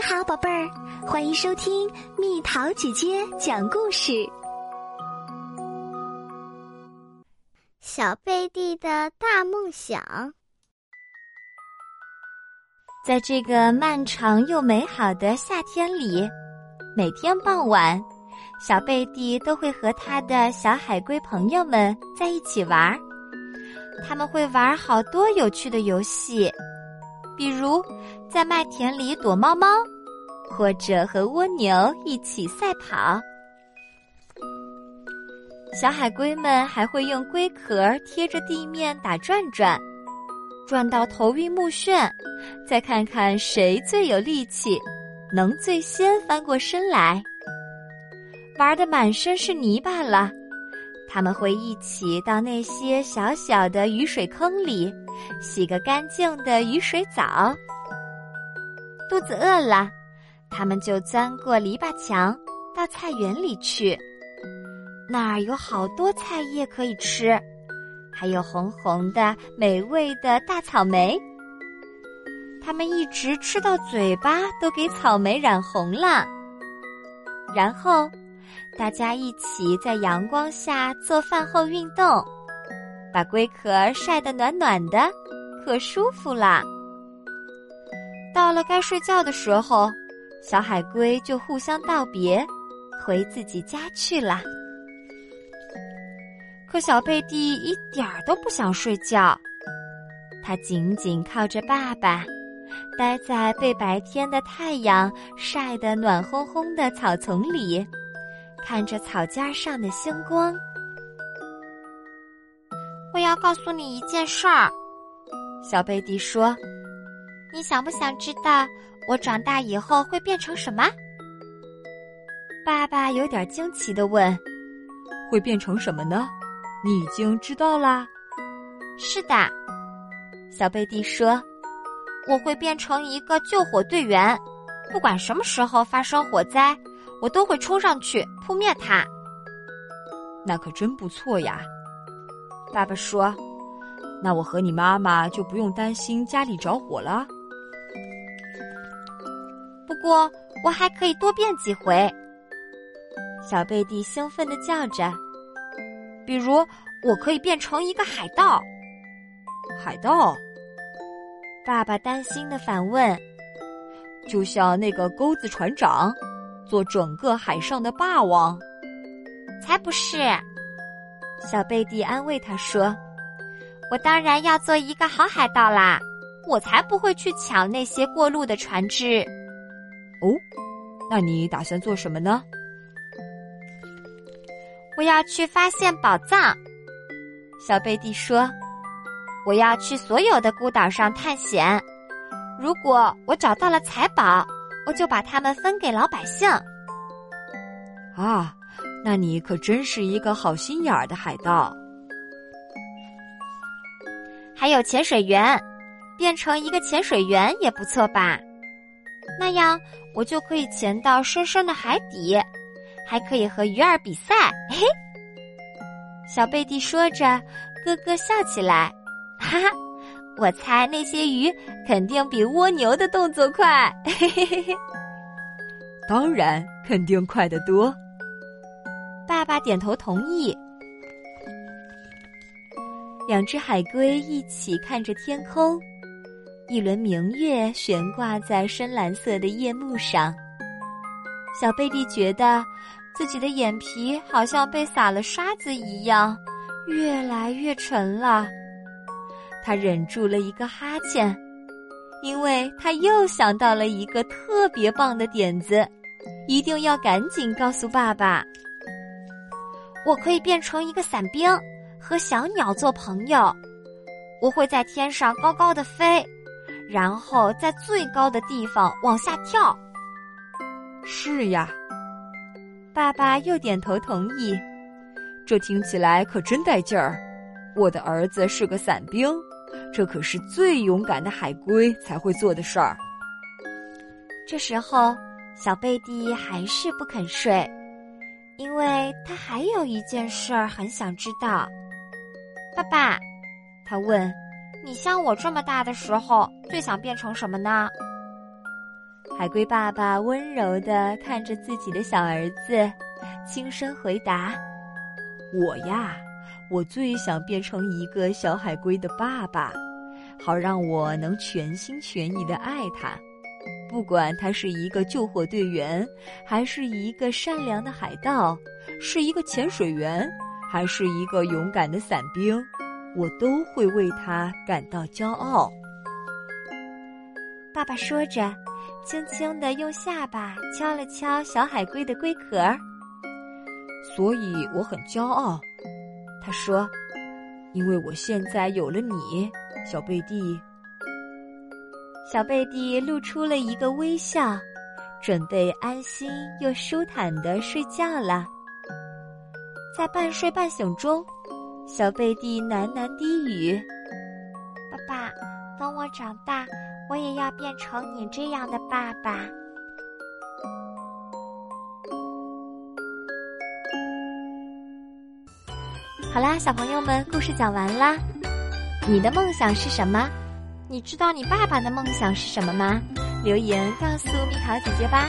你好，宝贝儿，欢迎收听蜜桃姐姐讲故事。小贝蒂的大梦想，在这个漫长又美好的夏天里，每天傍晚，小贝蒂都会和他的小海龟朋友们在一起玩。他们会玩好多有趣的游戏。比如，在麦田里躲猫猫，或者和蜗牛一起赛跑。小海龟们还会用龟壳贴着地面打转转，转到头晕目眩，再看看谁最有力气，能最先翻过身来。玩的满身是泥巴了。他们会一起到那些小小的雨水坑里，洗个干净的雨水澡。肚子饿了，他们就钻过篱笆墙，到菜园里去。那儿有好多菜叶可以吃，还有红红的美味的大草莓。他们一直吃到嘴巴都给草莓染红了，然后。大家一起在阳光下做饭后运动，把龟壳晒得暖暖的，可舒服了。到了该睡觉的时候，小海龟就互相道别，回自己家去了。可小贝蒂一点儿都不想睡觉，他紧紧靠着爸爸，待在被白天的太阳晒得暖烘烘的草丛里。看着草尖上的星光，我要告诉你一件事儿。小贝蒂说：“你想不想知道我长大以后会变成什么？”爸爸有点惊奇的问：“会变成什么呢？你已经知道啦？”“是的。”小贝蒂说：“我会变成一个救火队员，不管什么时候发生火灾。”我都会冲上去扑灭它。那可真不错呀，爸爸说。那我和你妈妈就不用担心家里着火了。不过我还可以多变几回。小贝蒂兴奋的叫着：“比如，我可以变成一个海盗。”海盗？爸爸担心的反问：“就像那个钩子船长？”做整个海上的霸王，才不是！小贝蒂安慰他说：“我当然要做一个好海盗啦，我才不会去抢那些过路的船只。”哦，那你打算做什么呢？我要去发现宝藏。小贝蒂说：“我要去所有的孤岛上探险，如果我找到了财宝。”我就把它们分给老百姓。啊，那你可真是一个好心眼儿的海盗。还有潜水员，变成一个潜水员也不错吧？那样我就可以潜到深深的海底，还可以和鱼儿比赛。嘿，小贝蒂说着，咯咯笑起来，哈哈。我猜那些鱼肯定比蜗牛的动作快，嘿嘿嘿嘿。当然，肯定快得多。爸爸点头同意。两只海龟一起看着天空，一轮明月悬挂在深蓝色的夜幕上。小贝蒂觉得自己的眼皮好像被撒了沙子一样，越来越沉了。他忍住了一个哈欠，因为他又想到了一个特别棒的点子，一定要赶紧告诉爸爸。我可以变成一个伞兵，和小鸟做朋友。我会在天上高高的飞，然后在最高的地方往下跳。是呀，爸爸又点头同意。这听起来可真带劲儿。我的儿子是个伞兵。这可是最勇敢的海龟才会做的事儿。这时候，小贝蒂还是不肯睡，因为他还有一件事儿很想知道。爸爸，他问：“你像我这么大的时候，最想变成什么呢？”海龟爸爸温柔的看着自己的小儿子，轻声回答：“我呀，我最想变成一个小海龟的爸爸，好让我能全心全意的爱他。不管他是一个救火队员，还是一个善良的海盗，是一个潜水员，还是一个勇敢的伞兵，我都会为他感到骄傲。”爸爸说着。轻轻地用下巴敲了敲小海龟的龟壳，所以我很骄傲。他说：“因为我现在有了你，小贝蒂。”小贝蒂露出了一个微笑，准备安心又舒坦的睡觉了。在半睡半醒中，小贝蒂喃喃低语：“爸爸，等我长大。”我也要变成你这样的爸爸。好啦，小朋友们，故事讲完啦。你的梦想是什么？你知道你爸爸的梦想是什么吗？留言告诉蜜桃姐姐吧。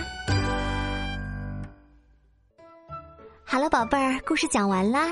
好了，宝贝儿，故事讲完啦。